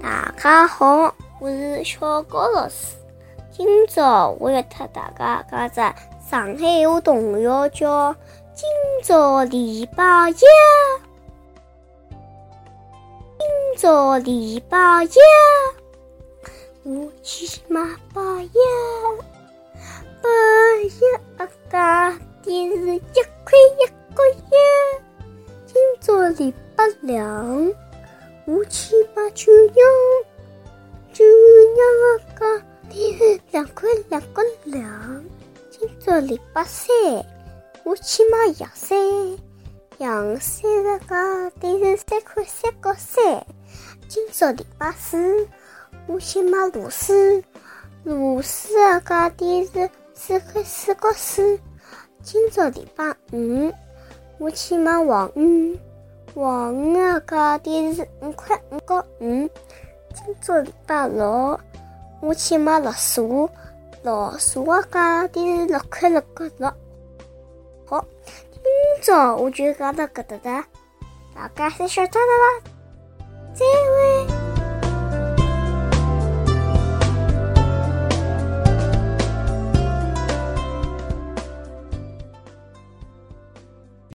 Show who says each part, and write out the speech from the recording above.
Speaker 1: 大家好，我是小高老师。今朝我要特大家讲只上海话童谣，叫《今朝礼拜一》。今朝礼拜一，我去买包药。包药价钿是一块一个月。今朝礼拜两。我去买酒酿，酒酿个钿两块两个两。今朝礼拜三，我去买洋山，洋山个价钿是三块三角三。今朝礼拜四，我去买螺丝，螺丝个价钿是四块四角四。今朝礼拜五，我去买黄鱼。黄鱼个价钿是五块五角五。今早礼拜六，我去买老鼠，老鼠个价钿是六块六角六。好，今朝我就讲到搿搭哒，大家侪晓得了啦。